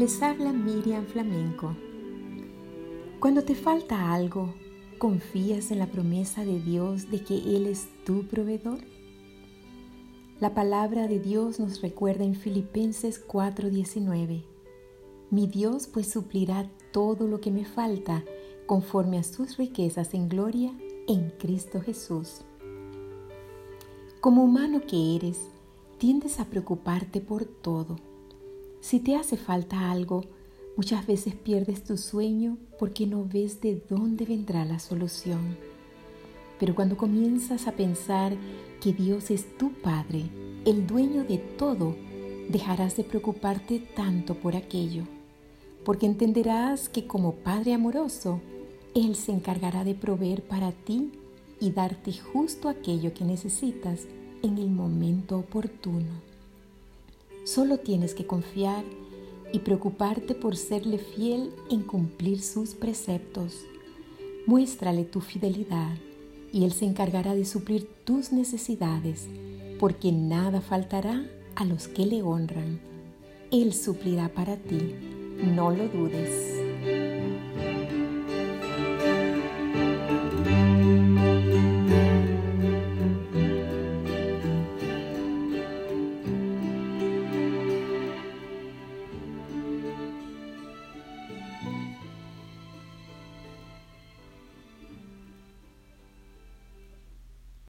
Les habla Miriam Flamenco. Cuando te falta algo, ¿confías en la promesa de Dios de que Él es tu proveedor? La palabra de Dios nos recuerda en Filipenses 4:19. Mi Dios pues suplirá todo lo que me falta conforme a sus riquezas en gloria en Cristo Jesús. Como humano que eres, tiendes a preocuparte por todo. Si te hace falta algo, muchas veces pierdes tu sueño porque no ves de dónde vendrá la solución. Pero cuando comienzas a pensar que Dios es tu Padre, el dueño de todo, dejarás de preocuparte tanto por aquello, porque entenderás que como Padre amoroso, Él se encargará de proveer para ti y darte justo aquello que necesitas en el momento oportuno. Solo tienes que confiar y preocuparte por serle fiel en cumplir sus preceptos. Muéstrale tu fidelidad y Él se encargará de suplir tus necesidades, porque nada faltará a los que le honran. Él suplirá para ti, no lo dudes.